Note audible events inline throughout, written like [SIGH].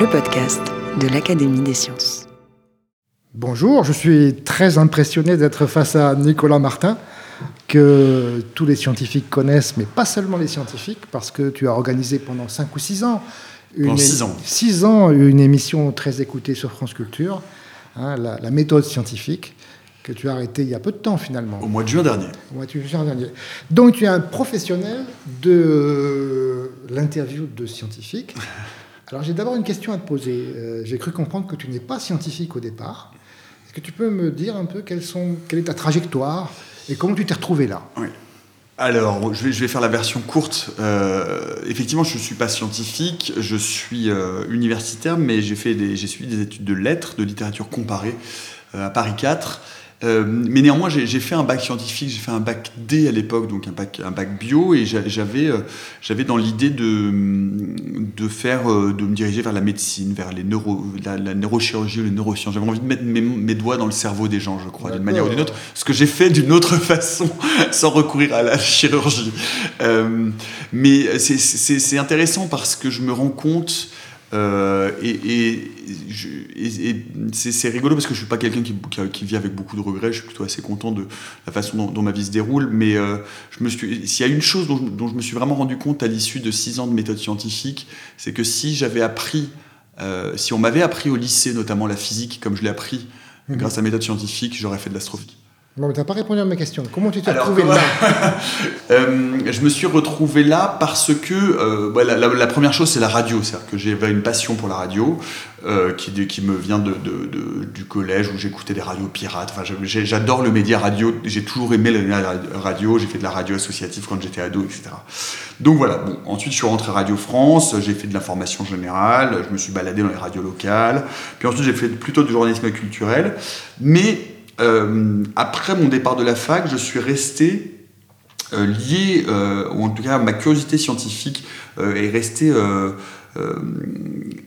Le podcast de l'Académie des sciences. Bonjour, je suis très impressionné d'être face à Nicolas Martin, que tous les scientifiques connaissent, mais pas seulement les scientifiques, parce que tu as organisé pendant 5 ou 6 ans, une, 6 ans. Six ans une émission très écoutée sur France Culture, hein, la, méthode scientifique, que tu as arrêtée il y a peu de temps finalement. Au mois de juin dernier. Au mois de juin dernier. Donc tu es un professionnel de l'interview de scientifiques. [LAUGHS] Alors j'ai d'abord une question à te poser. Euh, j'ai cru comprendre que tu n'es pas scientifique au départ. Est-ce que tu peux me dire un peu quelle est ta trajectoire et comment tu t'es retrouvé là? Oui. Alors, je vais, faire la version courte. Euh, effectivement, je ne suis pas scientifique, je suis euh, universitaire, mais j'ai suivi des études de lettres, de littérature comparée à Paris 4. Euh, mais néanmoins, j'ai fait un bac scientifique, j'ai fait un bac D à l'époque, donc un bac, un bac bio, et j'avais euh, j'avais dans l'idée de, de faire, euh, de me diriger vers la médecine, vers les neuro, la, neurochirurgie ou les neurosciences. J'avais envie de mettre mes, mes, doigts dans le cerveau des gens, je crois, d'une manière ou d'une autre, ce que j'ai fait d'une autre [LAUGHS] façon, sans recourir à la chirurgie. Euh, mais c'est intéressant parce que je me rends compte euh, et, c'est rigolo parce que je suis pas quelqu'un qui, qui, vit avec beaucoup de regrets. Je suis plutôt assez content de la façon dont, ma vie se déroule. Mais euh, je me suis, s'il y a une chose dont, je me suis vraiment rendu compte à l'issue de six ans de méthode scientifique, c'est que si j'avais appris, euh, si on m'avait appris au lycée notamment la physique comme je l'ai appris mhm. grâce à la méthode scientifique, j'aurais fait de l'astrophysique. Non, mais tu n'as pas répondu à ma question. Comment tu t'es retrouvé là? [LAUGHS] Euh, Je me suis retrouvé là parce que euh, bah, la, première chose, c'est la radio. C'est-à-dire que j'avais une passion pour la radio euh, qui, qui, me vient de, du collège où j'écoutais des radios pirates. Enfin, j'adore le média radio. J'ai toujours aimé la radio. J'ai fait de la radio associative quand j'étais ado, etc. Donc voilà. Bon, ensuite, je suis rentré à Radio France. J'ai fait de l'information générale. Je me suis baladé dans les radios locales. Puis ensuite, j'ai fait plutôt du journalisme culturel. Mais euh, après mon départ de la fac, je suis resté euh, lié, euh, ou en tout cas ma curiosité scientifique est restée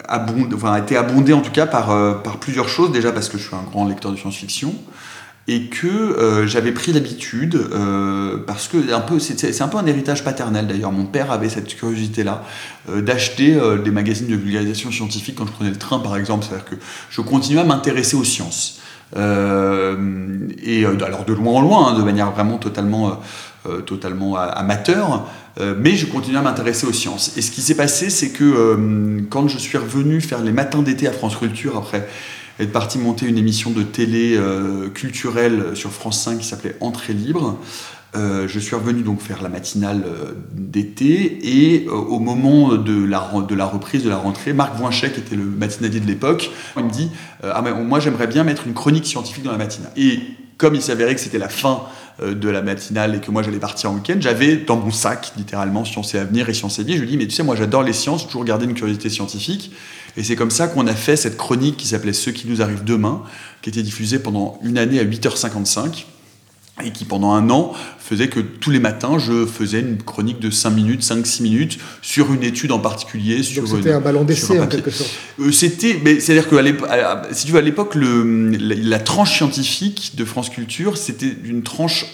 a été abondée en tout cas par, par plusieurs choses. Déjà parce que je suis un grand lecteur de science-fiction et que j'avais pris l'habitude, parce que c'est un peu un héritage paternel d'ailleurs, mon père avait cette curiosité-là, d'acheter des magazines de vulgarisation scientifique quand je prenais le train par exemple, c'est-à-dire que je continuais à m'intéresser aux sciences. Euh, et euh, alors de loin en loin, hein, de manière vraiment totalement, euh, totalement amateur, mais je continuais à m'intéresser aux sciences. Et ce qui s'est passé, c'est que quand je suis revenu faire les matins d'été à France Culture, après être parti monter une émission de télé culturelle sur France 5 qui s'appelait Entrée libre, euh, je suis revenu donc faire la matinale euh, d'été et euh, au moment de la, de la reprise de la rentrée, Marc Voinchet, qui était le matinalier de l'époque, il me dit ah, mais moi j'aimerais bien mettre une chronique scientifique dans la matinale. Et comme il s'avérait que c'était la fin de la matinale et que moi j'allais partir en week-end, j'avais dans mon sac littéralement Sciences et Avenir et Sciences et Vie. Je lui dis mais tu sais moi j'adore les sciences, toujours gardé une curiosité scientifique. Et c'est comme ça qu'on a fait cette chronique qui s'appelait Ce qui nous arrive demain, qui était diffusée pendant une année à 8h55 et qui pendant un an faisait que tous les matins je faisais une chronique de 5 minutes, 5-6 minutes sur une étude en particulier. Sur c'était un ballon d'essai en quelque sorte. Euh, c'était, c'est-à-dire que si tu veux, à l'époque, la, la, tranche scientifique de France Culture, c'était une tranche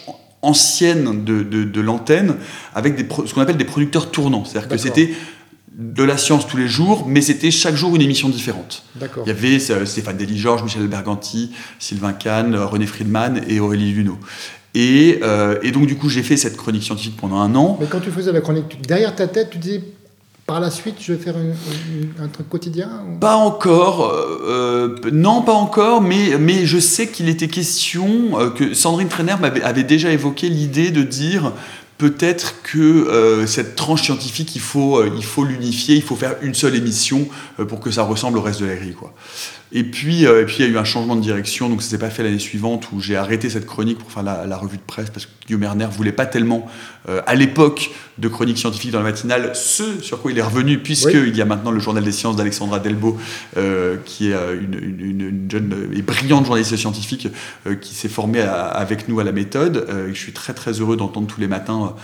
ancienne de, de, l'antenne avec des, ce qu'on appelle des producteurs tournants. C'est-à-dire que c'était de la science tous les jours, mais c'était chaque jour une émission différente. Il y avait euh, Stéphane Delis-Georges, Michel Berganti, Sylvain Kahn, euh, René Friedman et Aurélie Luneau. Et, euh, et donc, du coup, j'ai fait cette chronique scientifique pendant un an. Mais quand tu faisais la chronique, derrière ta tête, tu disais par la suite, je vais faire un truc quotidien Pas encore, non, pas encore, mais, mais je sais qu'il était question, que Sandrine Trainer avait déjà évoqué l'idée de dire peut-être que euh, cette tranche scientifique, il faut, euh, il faut l'unifier, il faut faire une seule émission euh, pour que ça ressemble au reste de la grille. Et puis, euh, et puis il y a eu un changement de direction, donc ça s'est pas fait l'année suivante où j'ai arrêté cette chronique pour faire la, revue de presse parce que Guillaume Erner voulait pas tellement, euh, à l'époque de chronique scientifique dans la matinale, ce sur quoi il est revenu, puisqu'il y a maintenant le journal des sciences d'Alexandra Delbo, euh, qui est une, jeune et brillante journaliste scientifique qui s'est formée avec nous à la méthode. je suis très très heureux d'entendre tous les matins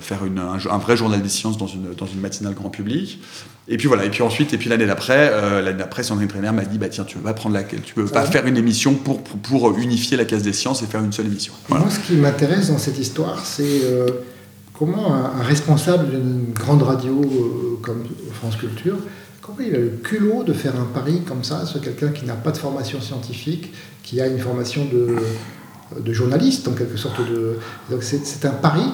faire un, vrai journal des sciences dans une, dans une matinale grand public. Et puis voilà, et puis ensuite, et puis l'année d'après, euh, l'année d'après, son entraîneur m'a dit bah tiens, tu veux pas prendre la, tu peux pas faire une émission pour, pour, unifier la case des sciences et faire une seule émission. Moi, ce qui m'intéresse dans cette histoire, c'est euh, comment un, responsable d'une grande radio euh, comme France Culture, comment il a le culot de faire un pari comme ça sur quelqu'un qui n'a pas de formation scientifique, qui a une formation de, de journaliste en quelque sorte de. Donc c'est un pari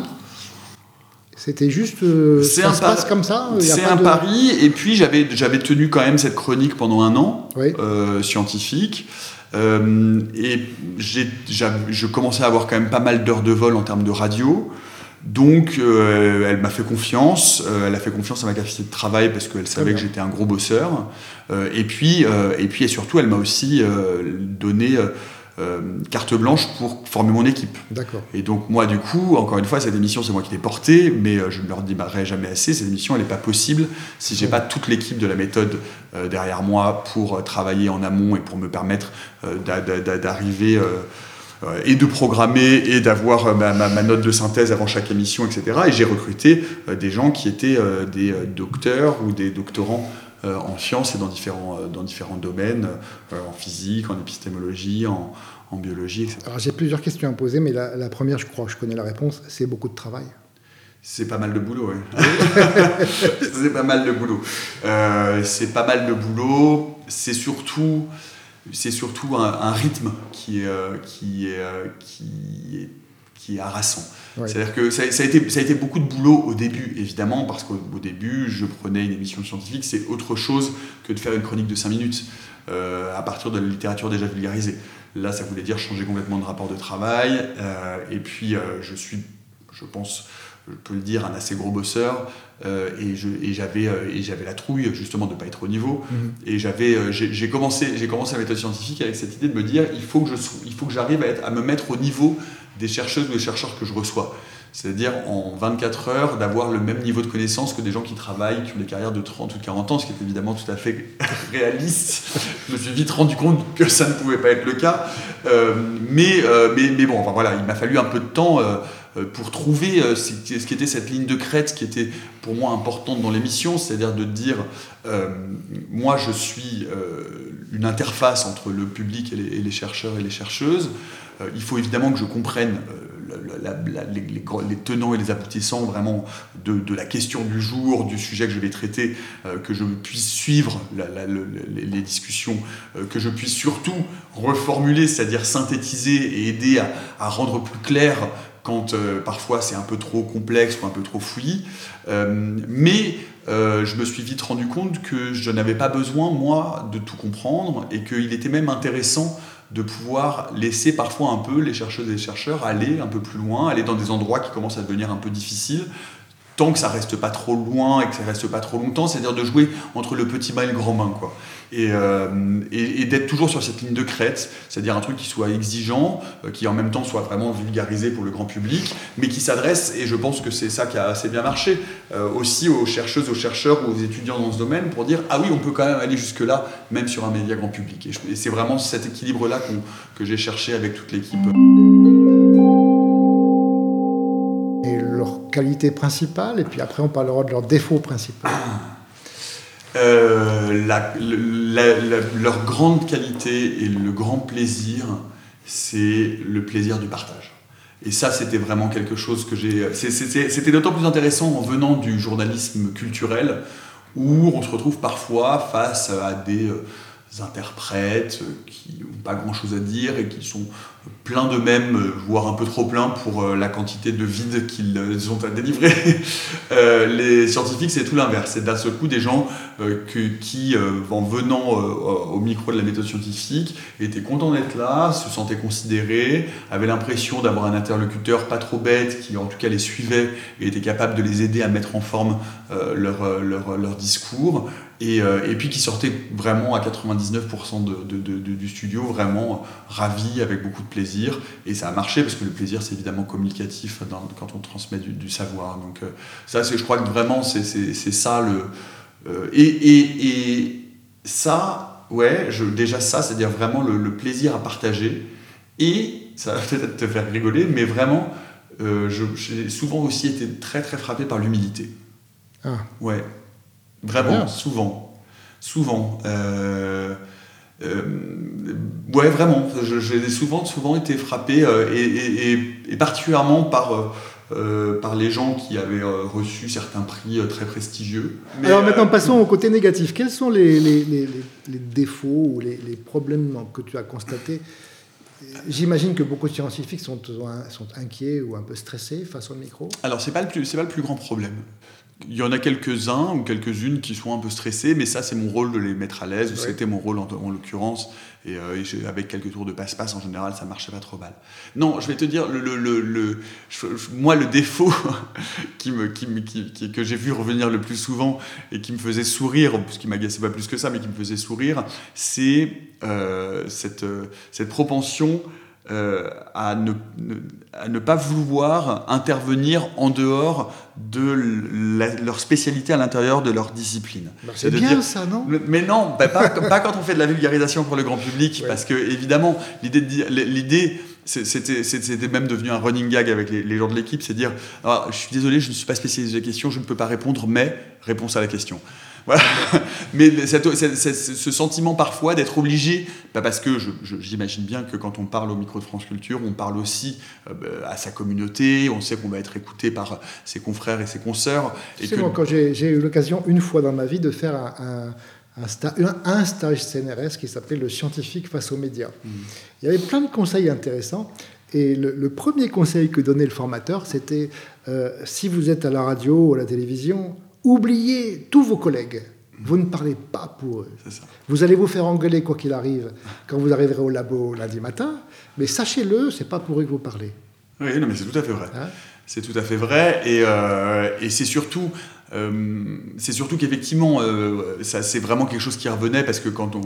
c'était juste. Euh, ça un se passe comme ça C'est un pari. Et puis, j'avais, j'avais tenu quand même cette chronique pendant un an, euh, scientifique. Euh, et j'ai, je commençais à avoir quand même pas mal d'heures de vol en termes de radio. Donc, elle m'a fait confiance. elle a fait confiance à ma capacité de travail parce qu'elle savait que j'étais un gros bosseur. et puis, et puis, et surtout, elle m'a aussi donné euh, carte blanche pour former mon équipe. D'accord. Et donc moi, du coup, encore une fois, cette émission, c'est moi qui l'ai portée, mais euh, je ne leur dirai jamais assez, cette émission, elle n'est pas possible si j'ai pas toute l'équipe de la méthode euh, derrière moi pour travailler en amont et pour me permettre d'arriver et de programmer et d'avoir ma, note de synthèse avant chaque émission, etc. Et j'ai recruté des gens qui étaient des docteurs ou des doctorants en sciences et dans différents, euh, dans différents domaines, euh, en physique, en épistémologie, en, en biologie, etc. Alors j'ai plusieurs questions à poser, mais la, première, je crois que je connais la réponse, c'est beaucoup de travail. C'est pas mal de boulot, oui. [LAUGHS] c'est pas mal de boulot. c'est pas mal de boulot. C'est surtout, c'est surtout un, rythme qui est, qui est, qui est, qui est harassant. C'est-à-dire que ça, a été, ça a été beaucoup de boulot au début, évidemment, parce qu'au début, je prenais une émission scientifique, c'est autre chose que de faire une chronique de 5 minutes euh, à partir de la littérature déjà vulgarisée. Là, ça voulait dire changer complètement de rapport de travail. Euh, et puis, euh, je suis, je pense, je peux le dire, un assez gros bosseur. et j'avais et j'avais la trouille, justement, de ne pas être au niveau. Mhm. Et j'avais j'ai commencé, commencé la méthode scientifique avec cette idée de me dire il faut que j'arrive à, à me mettre au niveau des chercheuses ou des chercheurs que je reçois. C'est-à-dire en 24 heures d'avoir le même niveau de connaissance que des gens qui travaillent, qui ont des carrières de 30 ou 40 ans, ce qui est évidemment tout à fait [LAUGHS] réaliste. je me suis vite rendu compte que ça ne pouvait pas être le cas. Euh, mais, euh, mais, mais, bon, enfin, voilà, il m'a fallu un peu de temps euh, pour trouver ce qui était cette ligne de crête qui était pour moi importante dans l'émission, c'est-à-dire de dire, moi je suis une interface entre le public et les, chercheurs et les chercheuses. Euh, il faut évidemment que je comprenne euh, les, tenants et les aboutissants vraiment de, la question du jour, du sujet que je vais traiter, euh, que je puisse suivre les, discussions, que je puisse surtout reformuler, c'est-à-dire synthétiser et aider à, rendre plus clair quand parfois c'est un peu trop complexe ou un peu trop fouillis. mais je me suis vite rendu compte que je n'avais pas besoin, moi, de tout comprendre et qu'il était même intéressant de pouvoir laisser parfois un peu les chercheuses et les chercheurs aller un peu plus loin, aller dans des endroits qui commencent à devenir un peu difficiles, tant que ça reste pas trop loin et que ça reste pas trop longtemps, c'est-à-dire de jouer entre le petit bain et le grand bain, quoi. Et, euh, d'être toujours sur cette ligne de crête, c'est-à-dire un truc qui soit exigeant, euh, qui en même temps soit vraiment vulgarisé pour le grand public, mais qui s'adresse, et je pense que c'est ça qui a assez bien marché, euh, aussi aux chercheuses, aux chercheurs ou aux étudiants dans ce domaine, pour dire ah oui, on peut quand même aller jusque-là, même sur un média grand public. Et, c'est vraiment cet équilibre-là que j'ai cherché avec toute l'équipe. Qualité principale, et puis après on parlera de leurs défauts principaux. [COUGHS] Euh, leur grande qualité et le grand plaisir, c'est le plaisir du partage. Et ça, c'était vraiment quelque chose que j'ai. C'était d'autant plus intéressant en venant du journalisme culturel, où on se retrouve parfois face à des euh, interprètes qui n'ont pas grand chose à dire et qui sont plein d'eux-mêmes, euh, voire un peu trop plein pour euh, la quantité de vide qu'ils euh, ont à délivrer. [LAUGHS] les scientifiques, c'est tout l'inverse. C'est d'un seul coup des gens qui, en venant au micro de la méthode scientifique, étaient contents d'être là, se sentaient considérés, avaient l'impression d'avoir un interlocuteur pas trop bête, qui en tout cas les suivait et était capable de les aider à mettre en forme leur, leur, leur, discours. Et, et, puis qui sortaient vraiment à 99% de, de, du studio, vraiment ravis, avec beaucoup de plaisir et ça a marché parce que le plaisir, c'est évidemment communicatif quand on transmet du, savoir. Donc, euh, ça, je crois que vraiment, c'est ça le. Euh, et, ça, ouais, je, déjà ça, c'est-à-dire vraiment le, plaisir à partager. Et ça va peut-être te faire rigoler, mais vraiment, euh, j'ai souvent aussi été très très frappé par l'humilité. Ah. Ouais, vraiment, souvent. Souvent. Euh, ouais, vraiment. J'ai souvent, souvent été frappé, euh, et, particulièrement par, euh, par les gens qui avaient reçu certains prix très prestigieux. Alors maintenant, passons au côté négatif. Quels sont les, les, les, les défauts ou les, problèmes que tu as constatés? J'imagine que beaucoup de scientifiques sont, sont inquiets ou un peu stressés face au micro. Alors, ce n'est pas, pas le plus grand problème. Il y en a quelques-uns ou quelques-unes qui sont un peu stressés, mais ça, c'est mon rôle de les mettre à l'aise, c'était mon rôle en, l'occurrence. Et, euh, avec quelques tours de passe-passe, en général, ça marchait pas trop mal. Non, je vais te dire, le, le, le, moi, le défaut [LAUGHS] qui me, qui, qui, que j'ai vu revenir le plus souvent et qui me faisait sourire, ce qui m'agaçait pas plus que ça, mais qui me faisait sourire, c'est euh, cette, cette propension euh, à, ne, à, ne, pas vouloir intervenir en dehors de leur spécialité à l'intérieur de leur discipline. Bah, c'est bien ça, non? Mais non, bah, pas, [LAUGHS] pas, quand on fait de la vulgarisation pour le grand public, parce que évidemment, l'idée, l'idée c'était même devenu un running gag avec les, les gens de l'équipe, c'est dire, je suis désolé, je ne suis pas spécialiste de la question, je ne peux pas répondre, mais réponse à la question. [LAUGHS] Mais ce sentiment parfois d'être obligé, pas parce que j'imagine bien que quand on parle au micro de France Culture, on parle aussi euh, à sa communauté, on sait qu'on va être écouté par ses confrères et ses consoeurs. Et quand j'ai eu l'occasion une fois dans ma vie de faire un, un, stage CNRS qui s'appelait le scientifique face aux médias. Mmh. Il y avait plein de conseils intéressants. Et le, premier conseil que donnait le formateur, c'était euh, si vous êtes à la radio ou à la télévision, oubliez tous vos collègues. Vous ne parlez pas pour eux. Vous allez vous faire engueuler quoi qu'il arrive quand vous arriverez au labo lundi matin, mais sachez-le, c'est pas pour eux que vous parlez. Oui, non, mais c'est tout à fait vrai. Hein? C'est tout à fait vrai, et, euh, et c'est surtout euh, c'est surtout qu'effectivement, euh, ça c'est vraiment quelque chose qui revenait parce que quand on,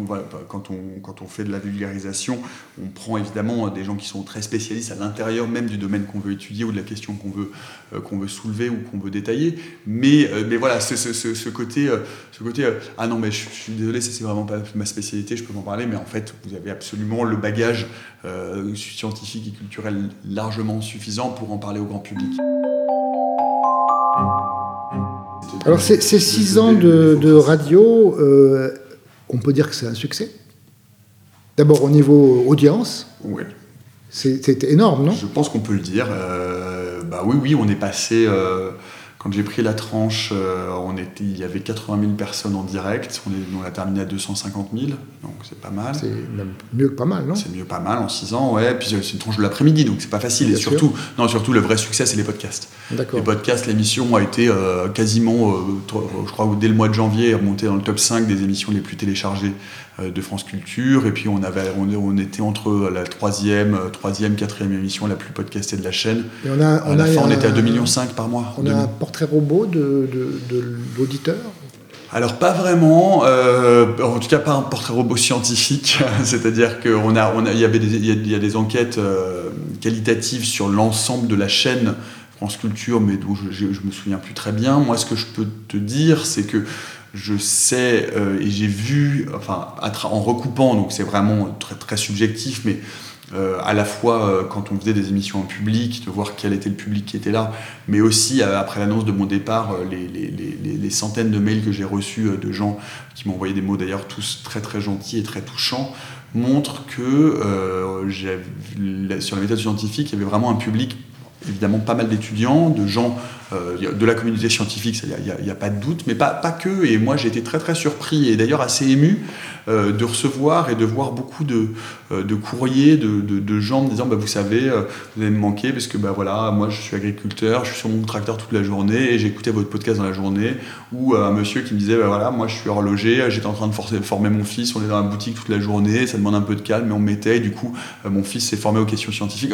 quand, on, quand on fait de la vulgarisation, on prend évidemment des gens qui sont très spécialistes à l'intérieur même du domaine qu'on veut étudier ou de la question qu'on veut, euh, qu'on veut soulever ou qu'on veut détailler. Mais, mais voilà, ce, ce, côté, ce côté ah non, mais je, suis désolé, c'est vraiment pas ma spécialité, je peux m'en parler, mais en fait, vous avez absolument le bagage scientifique et culturel largement suffisant pour en parler au grand public. Alors ces, six ans de, radio, euh, on peut dire que c'est un succès. D'abord au niveau audience. Oui. C'était énorme, non? Je pense qu'on peut le dire. Euh, bah oui, oui, on est passé. Euh, quand j'ai pris la tranche, euh, on était, il y avait 80 000 personnes en direct. On, est, on a terminé à 250 000, donc c'est pas mal. C'est même mieux que pas mal, non? C'est mieux pas mal en 6 ans, ouais. Puis c'est une tranche de l'après-midi, donc c'est pas facile. et surtout, non, surtout, le vrai succès, c'est les podcasts. Les podcasts, l'émission a été euh, quasiment, euh, je crois, dès le mois de janvier, remontée dans le top 5 des émissions les plus téléchargées de France Culture. Et puis on, avait, on, était entre la troisième, troisième, quatrième émission la plus podcastée de la chaîne. Et on a, à la fin, on était à 2,5 millions par mois. On a portrait robot de, de, l'auditeur alors pas vraiment, euh, en tout cas pas un portrait robot scientifique, [LAUGHS] c'est-à-dire qu'il on a, on a, y, avait des, y, a des enquêtes qualitatives sur l'ensemble de la chaîne France Culture, mais dont je, je, me souviens plus très bien. Moi ce que je peux te dire, c'est que je sais euh, et j'ai vu, enfin, en recoupant, donc c'est vraiment très, très subjectif, mais euh, à la fois euh, quand on faisait des émissions en public, de voir quel était le public qui était là, mais aussi après l'annonce de mon départ, les, les, les, les, centaines de mails que j'ai reçus de gens qui m'ont envoyé des mots d'ailleurs tous très très gentils et très touchants, montrent que sur la méthode scientifique, il y avait vraiment un public évidemment pas mal d'étudiants, de gens euh, de la communauté scientifique, il n'y a, pas de doute, mais pas, que. Et moi, j'ai été très très surpris et d'ailleurs assez ému euh, de recevoir et de voir beaucoup de, euh, courriers de, gens me disant bah, Vous savez, vous allez me manquer parce que bah, voilà, moi je suis agriculteur, je suis sur mon tracteur toute la journée et j'écoutais votre podcast dans la journée. Ou un monsieur qui me disait bah, voilà, Moi je suis horloger, j'étais en train de former mon fils, on est dans la boutique toute la journée, ça demande un peu de calme, mais on mettait. Et du coup, mon fils s'est formé aux questions scientifiques.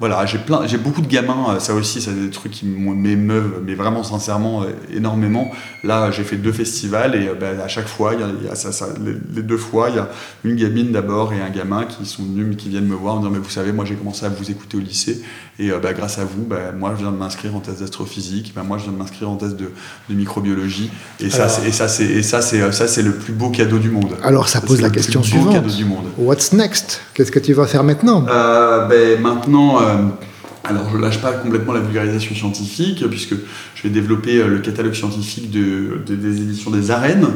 voilà, j'ai, plein, j'ai beaucoup de gamins, ça aussi, c'est des trucs qui m'émeuvent mais vraiment sincèrement euh, énormément. Là, j'ai fait deux festivals et euh, ben, à chaque fois, il y a, ça, les, deux fois, il y a une gamine d'abord et un gamin qui sont venus, qui viennent me voir en me disant mais vous savez, moi j'ai commencé à vous écouter au lycée et euh, ben, grâce à vous, ben, moi je viens de m'inscrire en thèse d'astrophysique, moi je viens de m'inscrire en thèse de, microbiologie et ça, c'est, ça ça le plus beau cadeau du monde. Alors ça, pose la question suivante. du monde. What's next? Qu'est-ce que tu vas faire maintenant? Ben, Maintenant. Alors je lâche pas complètement la vulgarisation scientifique, puisque je vais développer euh, le catalogue scientifique de, des éditions des arènes,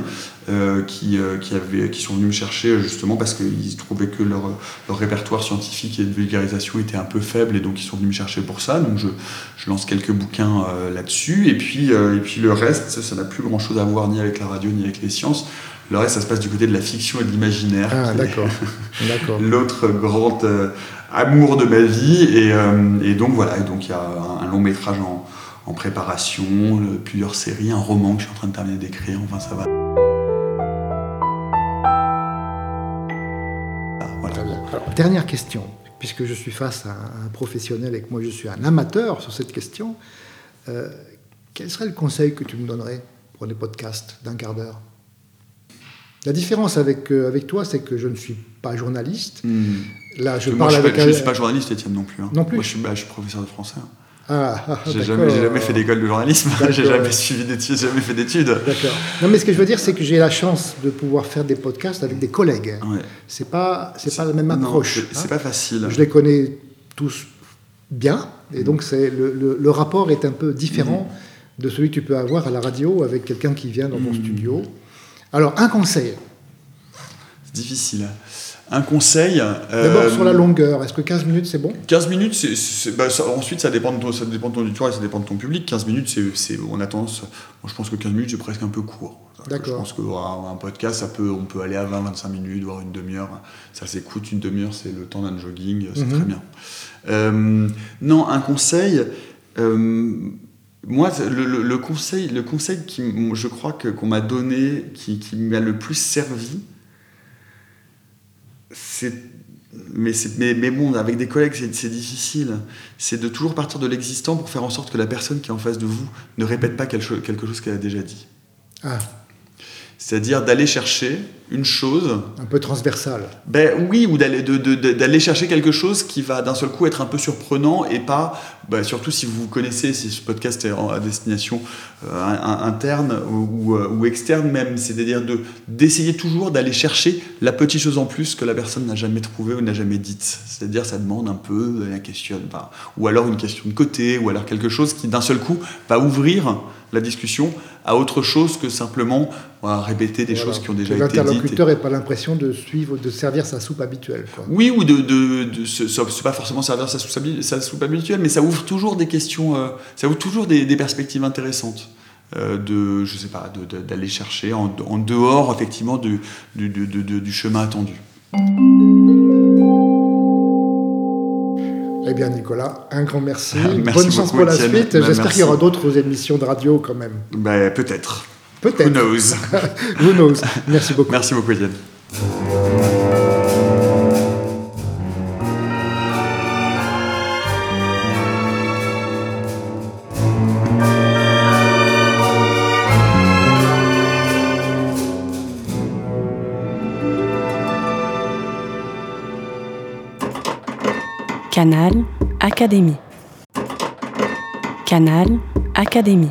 euh, qui, euh, qui, qui, sont venus me chercher justement parce qu'ils trouvaient que leur, répertoire scientifique et de vulgarisation était un peu faible, et donc ils sont venus me chercher pour ça. Donc je, je lance quelques bouquins là-dessus, et et puis le reste, ça n'a plus grand-chose à voir ni avec la radio ni avec les sciences. Le reste, ça se passe du côté de la fiction et de l'imaginaire. Ah, d'accord. [LAUGHS] [LAUGHS] L'autre grande amour de ma vie. Et, euh, et donc voilà, donc il y a un, long métrage en, en préparation, plusieurs séries, un roman que je suis en train de terminer d'écrire, enfin ça va. Alors, dernière question, puisque je suis face à un professionnel et que moi je suis un amateur sur cette question, euh, quel serait le conseil que tu me donnerais pour les podcasts d'un quart d'heure? La différence avec, euh, avec toi, c'est que je ne suis pas journaliste. Hmm. Là, je parle avec. Je ne suis pas journaliste, Étienne, non plus. Hein. Non plus. Moi, je suis, bah, je suis professeur de français. Hein. Ah, ah j'ai jamais, jamais, fait d'école de journalisme, [LAUGHS] j'ai jamais suivi d'études, jamais fait d'études. D'accord. Non, mais ce que je veux dire, c'est que j'ai la chance de pouvoir faire des podcasts avec des collègues. Ouais. C'est pas, c'est pas la même approche. C'est hein. pas facile. Je les connais tous bien, et donc c'est le, le, rapport est un peu différent mm. de celui que tu peux avoir à la radio avec quelqu'un qui vient dans ton mm. studio. Alors, un conseil. C'est difficile. Un conseil. D'abord sur la euh, longueur, est-ce que 15 minutes c'est bon? 15 minutes, c'est, bah, ensuite ça dépend, de ton, ça dépend de ton auditoire et ça dépend de ton public. 15 minutes, c'est, on a tendance. Moi je pense que 15 minutes c'est presque un peu court. D'accord. Je pense qu'un podcast, ça peut, on peut aller à 20-25 minutes, voire une demi-heure. Ça s'écoute, une demi-heure c'est le temps d'un jogging, c'est mhm. très bien. Euh, non, un conseil. Euh, moi, le, conseil, le conseil qui, je crois que, qu'on m'a donné, qui, qui m'a le plus servi, c'est mais, mais, mais, bon, avec des collègues, c'est difficile. C'est de toujours partir de l'existant pour faire en sorte que la personne qui est en face de vous ne répète pas quelque chose, quelque chose qu'elle a déjà dit. Ah. C'est-à-dire d'aller chercher une chose. Un peu transversale. Ben oui, ou d'aller de, chercher quelque chose qui va d'un seul coup être un peu surprenant et pas, ben, surtout si vous connaissez, si ce podcast est à destination euh, interne ou, euh, ou, externe même, c'est-à-dire d'essayer toujours d'aller chercher la petite chose en plus que la personne n'a jamais trouvée ou n'a jamais dite. C'est-à-dire ça demande un peu la question, ou alors une question de côté, ou alors quelque chose qui d'un seul coup va ouvrir la discussion à autre chose que simplement répéter des choses qui ont déjà été dites. L'interlocuteur n'ait pas l'impression de suivre, de servir sa soupe habituelle. Oui, ou de, de, de, pas forcément servir sa soupe, sa soupe, habituelle, mais ça ouvre toujours des questions, euh, ça ouvre toujours des, perspectives intéressantes. Euh, de, je sais pas, d'aller chercher en, dehors effectivement du, du, du chemin attendu. Eh bien, Nicolas, un grand merci. [LAUGHS] Bonne chance pour la suite. Ben, J'espère qu'il y aura d'autres émissions de radio quand même. Ben, peut-être. Peut-être. Who knows? [LAUGHS] Who knows? Merci beaucoup. Merci beaucoup, Étienne. Canal Académie. Canal Académie.